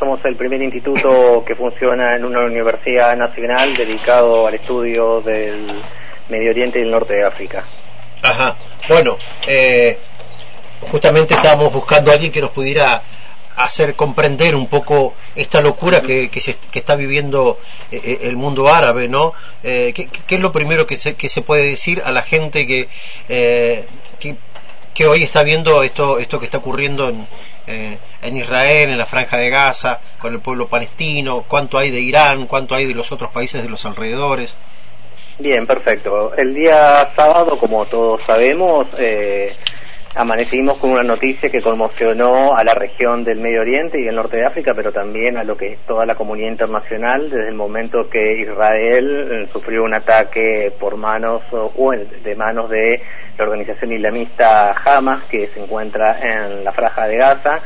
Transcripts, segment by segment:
Somos el primer instituto que funciona en una universidad nacional dedicado al estudio del Medio Oriente y el norte de África. Ajá. Bueno, eh, justamente estábamos buscando a alguien que nos pudiera hacer comprender un poco esta locura que, se, que está viviendo eh, eh, el mundo árabe, ¿no? Eh, ¿qué, ¿qué, es lo primero que se, que se puede decir a la gente que, eh, que, que, hoy está viendo esto, esto que está ocurriendo en, eh, en Israel, en la franja de Gaza, con el pueblo palestino? ¿Cuánto hay de Irán? ¿Cuánto hay de los otros países de los alrededores? Bien, perfecto. El día sábado, como todos sabemos, eh, amanecimos con una noticia que conmocionó a la región del Medio Oriente y el norte de África, pero también a lo que es toda la comunidad internacional desde el momento que Israel eh, sufrió un ataque por manos o de manos de la organización islamista Hamas que se encuentra en la franja de Gaza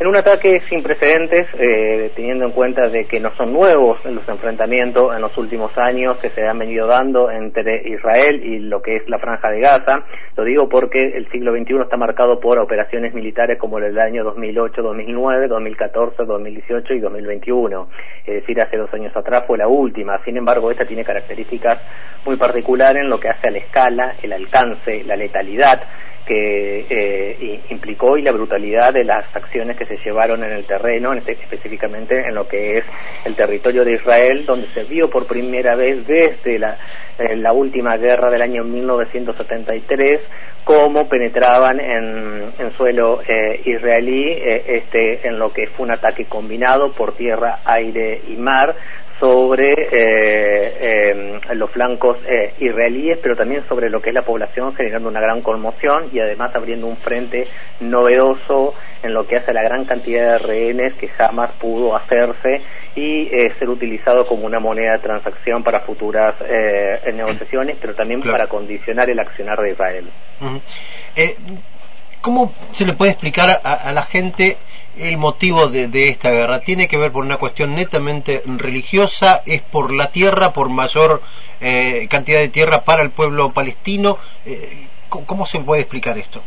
en un ataque sin precedentes, eh, teniendo en cuenta de que no son nuevos los enfrentamientos en los últimos años que se han venido dando entre Israel y lo que es la franja de Gaza. Lo digo porque el siglo XXI está marcado por operaciones militares como el año 2008, 2009, 2014, 2018 y 2021. Es decir, hace dos años atrás fue la última. Sin embargo, esta tiene características muy particulares en lo que hace a la escala, el alcance, la letalidad que eh, implicó y la brutalidad de las acciones que se llevaron en el terreno, en este, específicamente en lo que es el territorio de Israel, donde se vio por primera vez desde la, eh, última guerra del año 1973 cómo penetraban en, en suelo eh, israelí eh, este, en lo que fue un ataque combinado por tierra, aire y mar sobre eh, eh, los flancos eh, israelíes, pero también sobre lo que es la población, generando una gran conmoción y además abriendo un frente novedoso en lo que hace a la gran cantidad de rehenes que jamás pudo hacerse y eh, ser utilizado como una moneda de transacción para futuras eh, negociaciones, pero también claro. para condicionar el accionar de Israel. Uh -huh. ¿Cómo se le puede explicar a, a la gente el motivo de, esta guerra? ¿Tiene que ver por una cuestión netamente religiosa? ¿Es por la tierra, por mayor eh, cantidad de tierra para el pueblo palestino? Eh, ¿Cómo se puede explicar esto?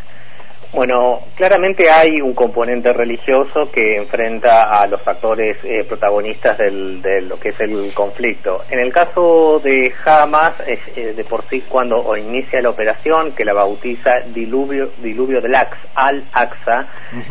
Bueno, claramente hay un componente religioso que enfrenta a los actores eh, protagonistas del, de lo que es el conflicto. En el caso de Hamas, es, eh, de por sí cuando inicia la operación, que la bautiza Diluvio, Diluvio del Aqsa, Al-Aqsa,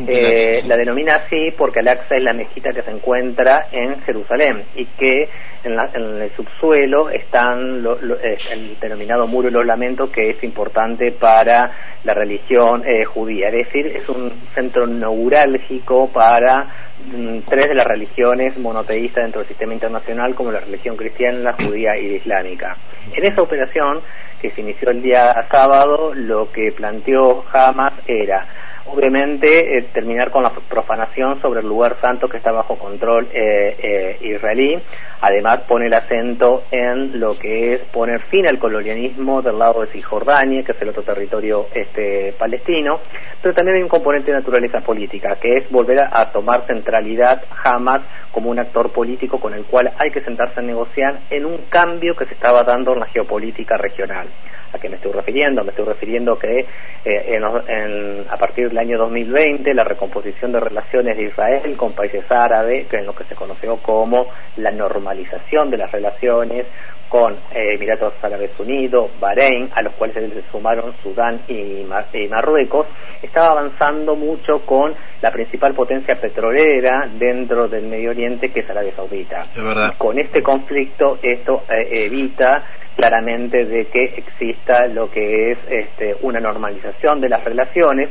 eh, la denomina así porque Al-Aqsa es la mezquita que se encuentra en Jerusalén y que en, la, en el subsuelo están lo, lo, el denominado muro de los lamentos que es importante para la religión judía es decir, es un centro neurálgico para mm, tres de las religiones monoteístas dentro del sistema internacional, como la religión cristiana, la judía y la islámica. En esa operación, que se inició el día sábado, lo que planteó Hamas era obviamente eh, terminar con la profanación sobre el lugar santo que está bajo control eh, eh, israelí. Además pone el acento en lo que es poner fin al colonialismo del lado de Cisjordania, que es el otro territorio este, palestino, pero también hay un componente de naturaleza política, que es volver a, tomar centralidad Hamas como un actor político con el cual hay que sentarse a negociar en un cambio que se estaba dando en la geopolítica regional. ¿A qué me estoy refiriendo? Me estoy refiriendo que eh, en, en, a partir del año 2020 la recomposición de relaciones de Israel con países árabes, que es lo que se conoció como la normalización de las relaciones con eh, Emiratos Árabes Unidos, Bahrein, a los cuales se sumaron Sudán y, Mar y, Marruecos, estaba avanzando mucho con la principal potencia petrolera dentro del Medio Oriente, que es Arabia Saudita. Es verdad. Y con este conflicto esto eh, evita claramente de que exista lo que es este, una normalización de las relaciones,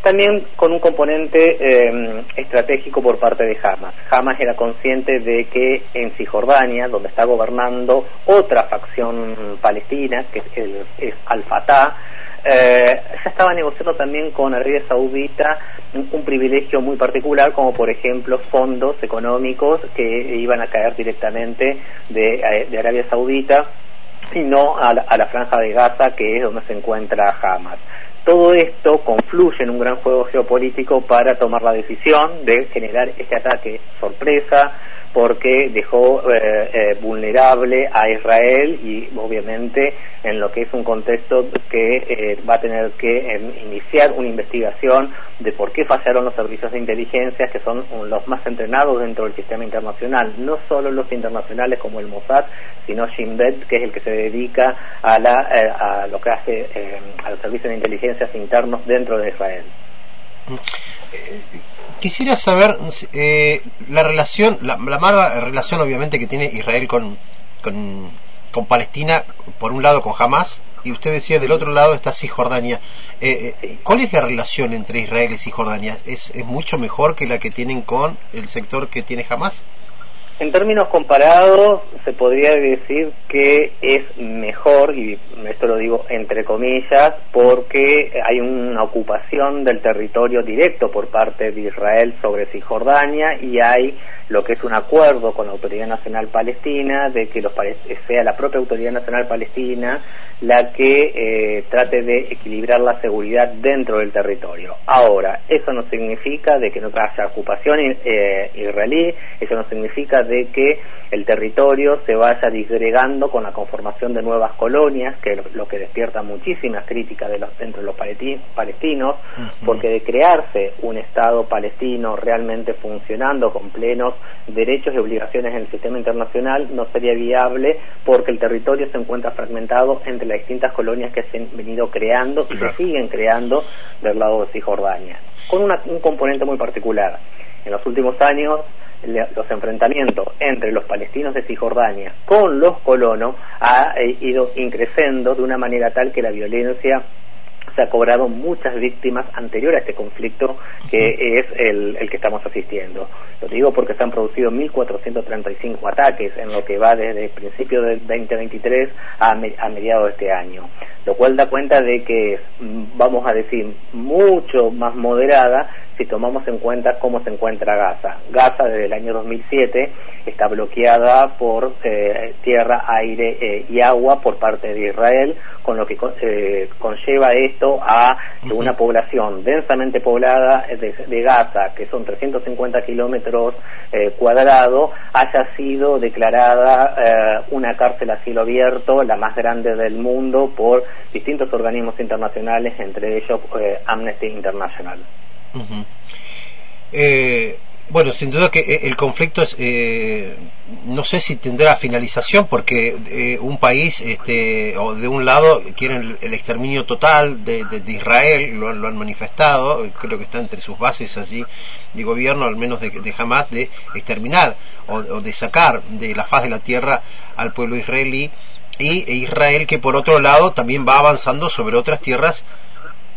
también con un componente eh, estratégico por parte de Hamas. Hamas era consciente de que en Cisjordania, donde está gobernando otra facción palestina, que es, el, Al-Fatah, eh, se estaba negociando también con Arabia Saudita un, privilegio muy particular, como por ejemplo fondos económicos que iban a caer directamente de, eh, de Arabia Saudita y no a la, a la franja de Gaza, que es donde se encuentra Hamas. Todo esto confluye en un gran juego geopolítico para tomar la decisión de generar este ataque sorpresa porque dejó eh, eh, vulnerable a Israel y obviamente en lo que es un contexto que eh, va a tener que em, iniciar una investigación de por qué fallaron los servicios de inteligencia que son los más entrenados dentro del sistema internacional, no solo los internacionales como el Mossad, sino Shin Bet, que es el que se dedica a, la, a lo que hace a los servicios de inteligencia internos dentro de Israel. Quisiera saber eh, la relación, la, mala relación obviamente que tiene Israel con, con, Palestina, por un lado con Hamas, y usted decía del otro lado está Cisjordania. Eh, eh, ¿Cuál es la relación entre Israel y Cisjordania? ¿Es, ¿Es mucho mejor que la que tienen con el sector que tiene Hamas? En términos comparados, se podría decir que es mejor, y esto lo digo entre comillas, porque hay una ocupación del territorio directo por parte de Israel sobre Cisjordania y hay lo que es un acuerdo con la Autoridad Nacional Palestina de que los, sea la propia Autoridad Nacional Palestina la que eh, trate de equilibrar la seguridad dentro del territorio. Ahora, eso no significa de que no haya ocupación eh, israelí, eso no significa de que el territorio se vaya disgregando con la conformación de nuevas colonias, que es lo que despierta muchísimas críticas de los, dentro de los palestinos, porque de crearse un Estado palestino realmente funcionando con plenos derechos y obligaciones en el sistema internacional no sería viable porque el territorio se encuentra fragmentado entre las distintas colonias que se han venido creando y se siguen creando del lado de Cisjordania, con un componente muy particular. En los últimos años, los enfrentamientos entre los palestinos de Cisjordania con los colonos ha eh, ido increciendo de una manera tal que la violencia se ha cobrado muchas víctimas anterior a este conflicto que es el, que estamos asistiendo. Lo digo porque se han producido 1.435 ataques en lo que va desde el principio del 2023 a, a mediados de este año, lo cual da cuenta de que es, mm, vamos a decir, mucho más moderada si tomamos en cuenta cómo se encuentra Gaza. Gaza desde el año 2007 está bloqueada por eh, tierra, aire eh, y agua por parte de Israel, con lo que eh, conlleva esto a que una población densamente poblada de, Gaza, que son 350 kilómetros cuadrados, haya sido declarada una cárcel a cielo abierto, la más grande del mundo, por distintos organismos internacionales, entre ellos Amnesty International. Eh, bueno, sin duda que eh, el conflicto es, eh, no sé si tendrá finalización porque un país, este, o de un lado quieren el, exterminio total de, Israel, lo, han manifestado, creo que está entre sus bases allí de gobierno, al menos de, de jamás, de exterminar o, de sacar de la faz de la tierra al pueblo israelí. Y Israel que por otro lado también va avanzando sobre otras tierras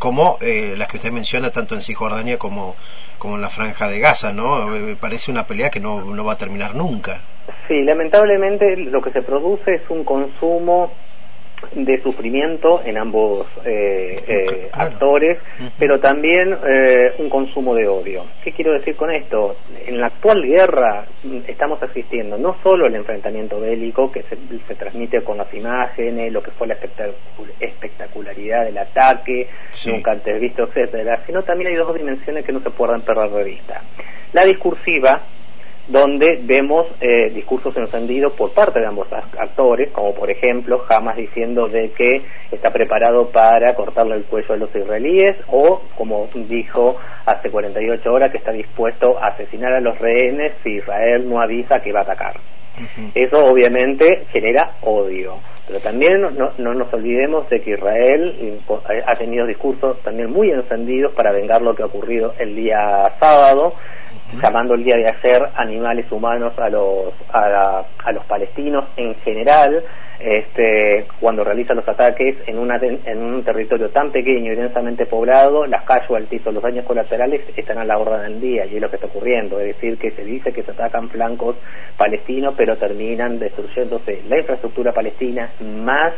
como eh, las que usted menciona tanto en Cisjordania como, como en la franja de Gaza, ¿no? Parece una pelea que no, no va a terminar nunca. Sí, lamentablemente lo que se produce es un consumo de sufrimiento en ambos eh, eh, actores, pero también eh, un consumo de odio. ¿Qué quiero decir con esto? En la actual guerra mm, estamos asistiendo no solo al enfrentamiento bélico que se, transmite con las imágenes, lo que fue la espectacularidad del ataque, nunca antes visto, etcétera, sino también hay dos dimensiones que no se pueden perder de vista. La discursiva, donde vemos eh, discursos encendidos por parte de ambos actores, como por ejemplo Hamas diciendo de que está preparado para cortarle el cuello a los israelíes, o como dijo hace 48 horas que está dispuesto a asesinar a los rehenes si Israel no avisa que va a atacar. Eso obviamente genera odio, pero también no, no, nos olvidemos de que Israel ha tenido discursos también muy encendidos para vengar lo que ha ocurrido el día sábado, llamando el día de ayer animales humanos a los, a, los palestinos en general, este, cuando realizan los ataques en, una, en un territorio tan pequeño y densamente poblado, las casualties o los daños colaterales están a la orden del día y es lo que está ocurriendo. Es decir, que se dice que se atacan flancos palestinos, pero terminan destruyéndose la infraestructura palestina más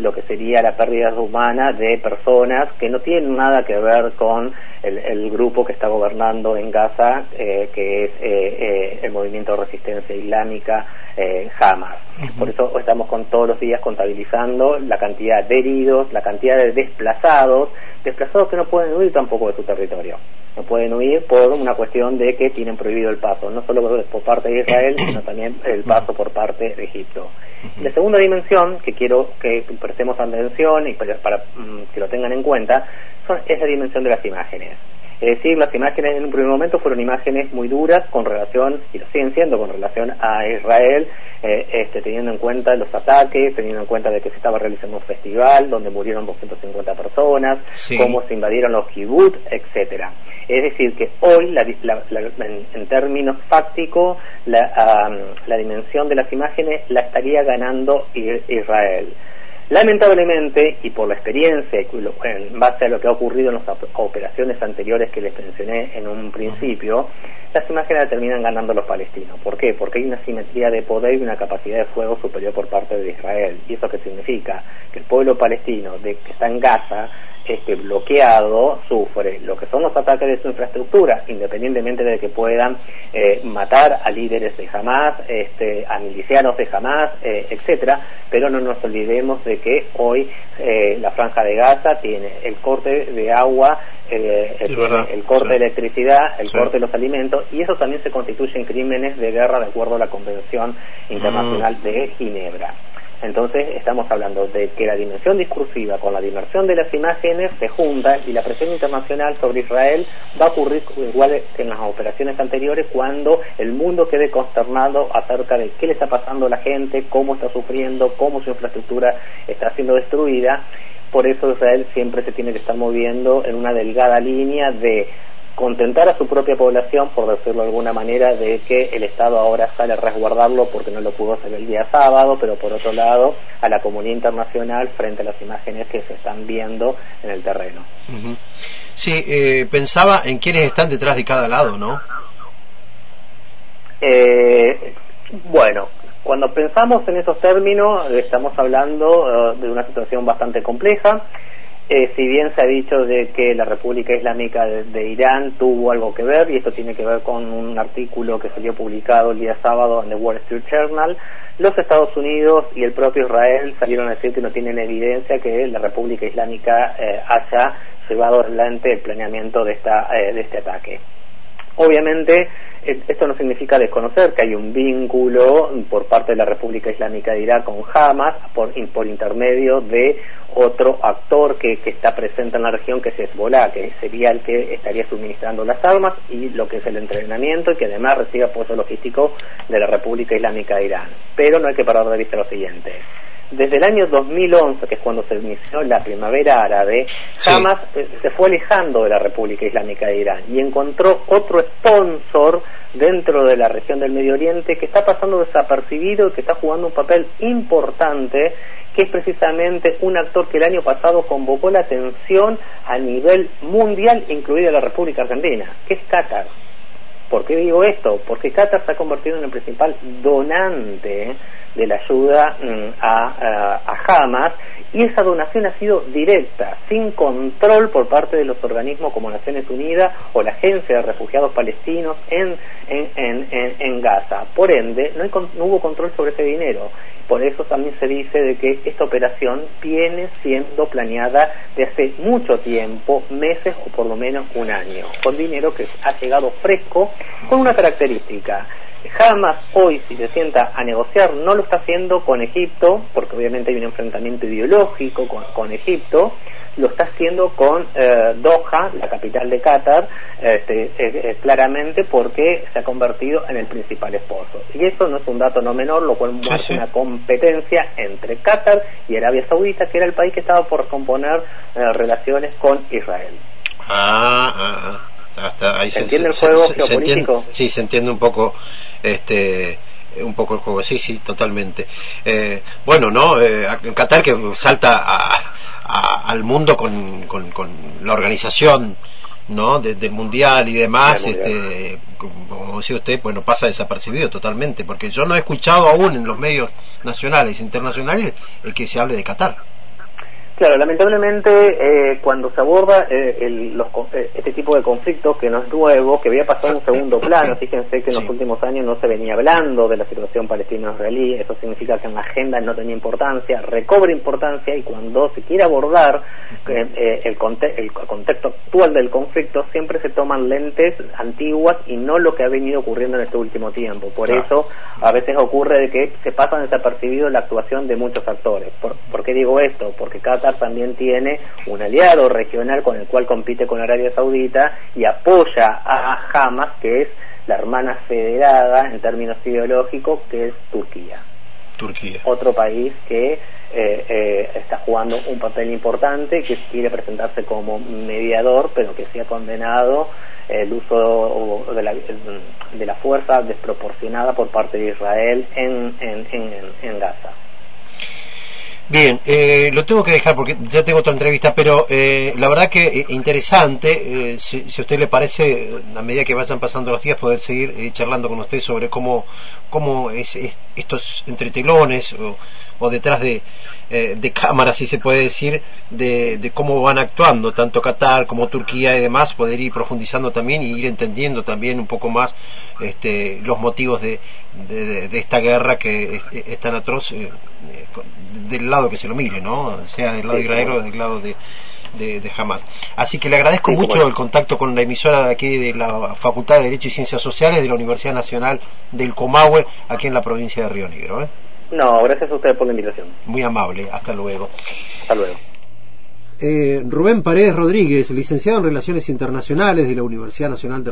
lo que sería la pérdida humana de personas que no tienen nada que ver con el, grupo que está gobernando en Gaza, eh, que es eh, eh, el movimiento de resistencia islámica Hamas. Por eso estamos con todos los días contabilizando la cantidad de heridos, la cantidad de desplazados, desplazados que no pueden huir tampoco de su territorio. no pueden huir por una cuestión de que tienen prohibido el paso, no solo por parte de Israel, sino también el paso por parte de Egipto. La segunda dimensión que quiero que prestemos atención y para, para mm, que lo tengan en cuenta son, es la dimensión de las imágenes. Es decir, las imágenes en un primer momento fueron imágenes muy duras con relación, y lo siguen siendo con relación a Israel, eh, este, teniendo en cuenta los ataques, teniendo en cuenta de que se estaba realizando un festival donde murieron 250 personas, cómo se invadieron los kibbutz, etcétera. Es decir, que hoy, en, términos fácticos, la, la dimensión de las imágenes la estaría ganando Israel. Lamentablemente, y por la experiencia, en base a lo que ha ocurrido en las operaciones anteriores que les mencioné en un principio, las imágenes terminan ganando los palestinos. ¿Por qué? Porque hay una simetría de poder y una capacidad de fuego superior por parte de Israel. ¿Y eso qué significa? Que el pueblo palestino de, que está en Gaza este, bloqueado sufre lo que son los ataques de su infraestructura, independientemente de que puedan eh, matar a líderes de Hamas, este, a milicianos de Hamas, eh, etcétera, pero no nos olvidemos de que hoy eh, la franja de Gaza tiene el corte de agua, el, corte de electricidad, el corte de los alimentos, y eso también se constituye en crímenes de guerra de acuerdo a la Convención Internacional mm. de Ginebra. Entonces estamos hablando de que la dimensión discursiva con la dimensión de las imágenes se juntan y la presión internacional sobre Israel va a ocurrir igual que en las operaciones anteriores cuando el mundo quede consternado acerca de qué le está pasando a la gente, cómo está sufriendo, cómo su infraestructura está siendo destruida. Por eso Israel siempre se tiene que estar moviendo en una delgada línea de contentar a su propia población, por decirlo de alguna manera, de que el Estado ahora sale a resguardarlo porque no lo pudo hacer el día sábado, pero por otro lado, a la comunidad internacional frente a las imágenes que se están viendo en el terreno. Sí, eh, pensaba en quiénes están detrás de cada lado, ¿no? Eh, bueno, cuando pensamos en esos términos, estamos hablando eh, de una situación bastante compleja. Eh, si bien se ha dicho de que la República Islámica de, Irán tuvo algo que ver, y esto tiene que ver con un artículo que salió publicado el día sábado en The Wall Street Journal, los Estados Unidos y el propio Israel salieron a decir que no tienen evidencia que la República Islámica eh, haya llevado adelante el planeamiento de, esta, eh, de este ataque. Obviamente, esto no significa desconocer que hay un vínculo por parte de la República Islámica de Irak con Hamas por, intermedio de otro actor que, está presente en la región, que es Hezbollah, que sería el que estaría suministrando las armas y lo que es el entrenamiento y que además recibe apoyo logístico de la República Islámica de Irán. Pero no hay que parar de vista lo siguiente. Desde el año 2011, que es cuando se inició la primavera árabe, Hamas eh, se fue alejando de la República Islámica de Irán y encontró otro sponsor dentro de la región del Medio Oriente que está pasando desapercibido y que está jugando un papel importante que es precisamente un actor que el año pasado convocó la atención a nivel mundial, incluida la República Argentina, que es Qatar. ¿Por qué digo esto? Porque Qatar se ha convertido en el principal donante de la ayuda mm, a, a, Hamas y esa donación ha sido directa, sin control por parte de los organismos como Naciones Unidas o la Agencia de Refugiados Palestinos en, en, en, en Gaza. Por ende, no, hay, no hubo control sobre ese dinero. Por eso también se dice de que esta operación viene siendo planeada de hace mucho tiempo, meses o por lo menos un año, con dinero que ha llegado fresco, con una característica. Jamás hoy, si se sienta a negociar, no lo está haciendo con Egipto, porque obviamente hay un enfrentamiento ideológico con, Egipto, lo está haciendo con eh, Doha, la capital de Qatar, este, eh, eh, claramente porque se ha convertido en el principal esposo. Y eso no es un dato no menor, lo cual muestra una competencia entre Qatar y Arabia Saudita, que era el país que estaba por componer relaciones con Israel. Ah, ah, ah ahí ¿Se, entiende el juego geopolítico? sí, se entiende un poco este un poco el juego, sí, sí, totalmente. Eh, bueno, ¿no? Eh, Qatar que salta al mundo con, con, la organización ¿no? del mundial y demás, este, como decía usted, bueno, pasa desapercibido totalmente, porque yo no he escuchado aún en los medios nacionales e internacionales el que se hable de Qatar. Claro, lamentablemente eh, cuando se aborda eh, el, los, eh, este tipo de conflictos, que no es nuevo, que había pasado en un segundo plano, fíjense que en los últimos años no se venía hablando de la situación palestino-israelí, eso significa que en la agenda no tenía importancia, recobra importancia y cuando se quiere abordar el, el, contexto actual del conflicto, siempre se toman lentes antiguas y no lo que ha venido ocurriendo en este último tiempo. Por eso a veces ocurre de que se pasa desapercibido la actuación de muchos actores. ¿Por, ¿por qué digo esto? Porque cada también tiene un aliado regional con el cual compite con Arabia Saudita y apoya a Hamas, que es la hermana federada en términos ideológicos, que es Turquía. Turquía. Otro país que eh, eh, está jugando un papel importante, que quiere presentarse como mediador, pero que se ha condenado el uso de la, de la fuerza desproporcionada por parte de Israel en, en, en, en Gaza. Bien, eh, lo tengo que dejar porque ya tengo otra entrevista, pero eh, la verdad que eh, interesante, eh, si, si, a usted le parece, a medida que vayan pasando los días, poder seguir eh, charlando con usted sobre cómo, cómo es, es estos entretelones o, o detrás de, de cámaras, si se puede decir, de, de, cómo van actuando, tanto Qatar como Turquía y demás, poder ir profundizando también y ir entendiendo también un poco más este, los motivos de, de, de esta guerra que es, es tan atroz del lado que se lo mire, ¿no? Sea del lado de Israel o del lado de, de, de, Hamas. Así que le agradezco sí, mucho bueno. el contacto con la emisora de aquí de la Facultad de Derecho y Ciencias Sociales de la Universidad Nacional del Comahue, aquí en la provincia de Río Negro. ¿eh? No, gracias a usted por la invitación. Muy amable, hasta luego. Hasta luego. Eh, Rubén Paredes Rodríguez, licenciado en Relaciones Internacionales de la Universidad Nacional de